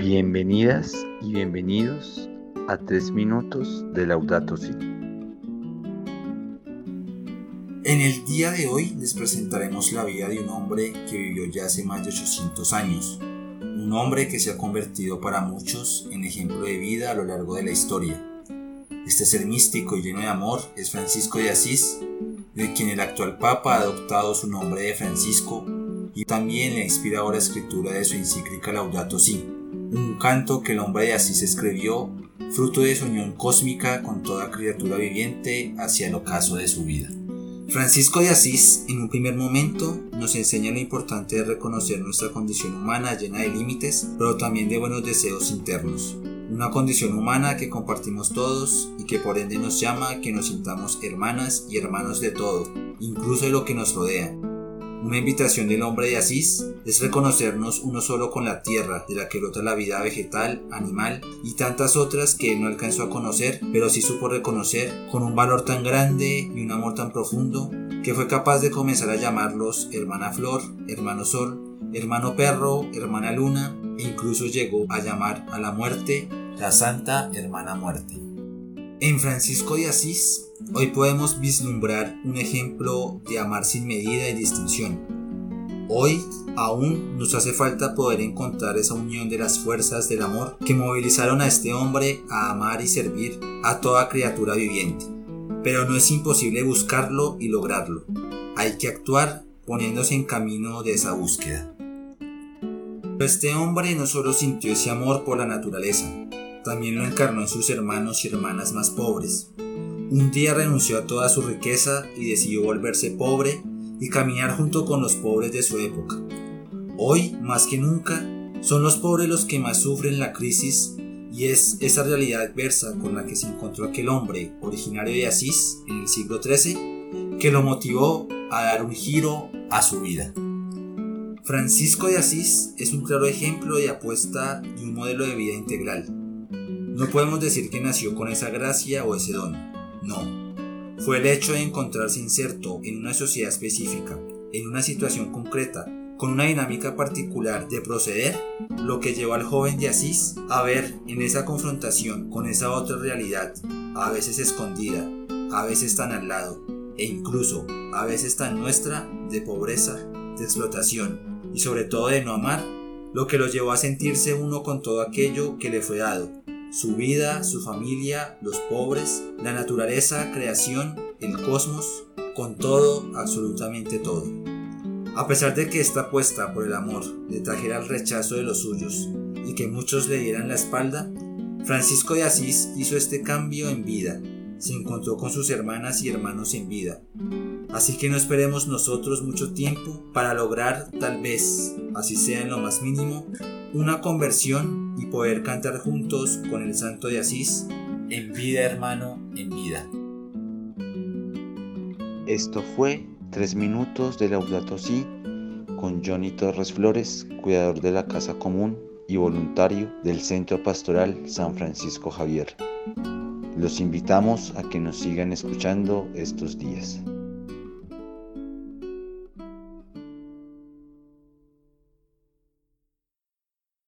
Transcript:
Bienvenidas y bienvenidos a tres minutos de Laudato Si. En el día de hoy les presentaremos la vida de un hombre que vivió ya hace más de 800 años, un hombre que se ha convertido para muchos en ejemplo de vida a lo largo de la historia. Este ser místico y lleno de amor es Francisco de Asís, de quien el actual Papa ha adoptado su nombre de Francisco y también la inspiradora escritura de su encíclica Laudato Si, un canto que el hombre de Asís escribió fruto de su unión cósmica con toda criatura viviente hacia el ocaso de su vida. Francisco de Asís, en un primer momento, nos enseña lo importante de reconocer nuestra condición humana llena de límites, pero también de buenos deseos internos. Una condición humana que compartimos todos y que por ende nos llama a que nos sintamos hermanas y hermanos de todo, incluso de lo que nos rodea, una invitación del hombre de Asís es reconocernos uno solo con la tierra, de la que brota la vida vegetal, animal y tantas otras que él no alcanzó a conocer, pero sí supo reconocer con un valor tan grande y un amor tan profundo que fue capaz de comenzar a llamarlos hermana flor, hermano sol, hermano perro, hermana luna e incluso llegó a llamar a la muerte la santa hermana muerte. En Francisco de Asís Hoy podemos vislumbrar un ejemplo de amar sin medida y distinción. Hoy aún nos hace falta poder encontrar esa unión de las fuerzas del amor que movilizaron a este hombre a amar y servir a toda criatura viviente. Pero no es imposible buscarlo y lograrlo. Hay que actuar poniéndose en camino de esa búsqueda. Pero este hombre no solo sintió ese amor por la naturaleza, también lo encarnó en sus hermanos y hermanas más pobres, un día renunció a toda su riqueza y decidió volverse pobre y caminar junto con los pobres de su época. Hoy, más que nunca, son los pobres los que más sufren la crisis y es esa realidad adversa con la que se encontró aquel hombre originario de Asís en el siglo XIII que lo motivó a dar un giro a su vida. Francisco de Asís es un claro ejemplo de apuesta y un modelo de vida integral. No podemos decir que nació con esa gracia o ese don, no. Fue el hecho de encontrarse inserto en una sociedad específica, en una situación concreta, con una dinámica particular de proceder, lo que llevó al joven de Asís a ver en esa confrontación con esa otra realidad, a veces escondida, a veces tan al lado, e incluso a veces tan nuestra, de pobreza, de explotación y sobre todo de no amar, lo que lo llevó a sentirse uno con todo aquello que le fue dado, su vida, su familia, los pobres, la naturaleza, creación, el cosmos, con todo, absolutamente todo. A pesar de que esta apuesta por el amor le trajera el rechazo de los suyos y que muchos le dieran la espalda, Francisco de Asís hizo este cambio en vida, se encontró con sus hermanas y hermanos en vida. Así que no esperemos nosotros mucho tiempo para lograr, tal vez, así sea en lo más mínimo, una conversión y poder cantar juntos con el Santo de Asís, en vida hermano, en vida. Esto fue Tres Minutos de Laudato Si con Johnny Torres Flores, cuidador de la Casa Común y voluntario del Centro Pastoral San Francisco Javier. Los invitamos a que nos sigan escuchando estos días.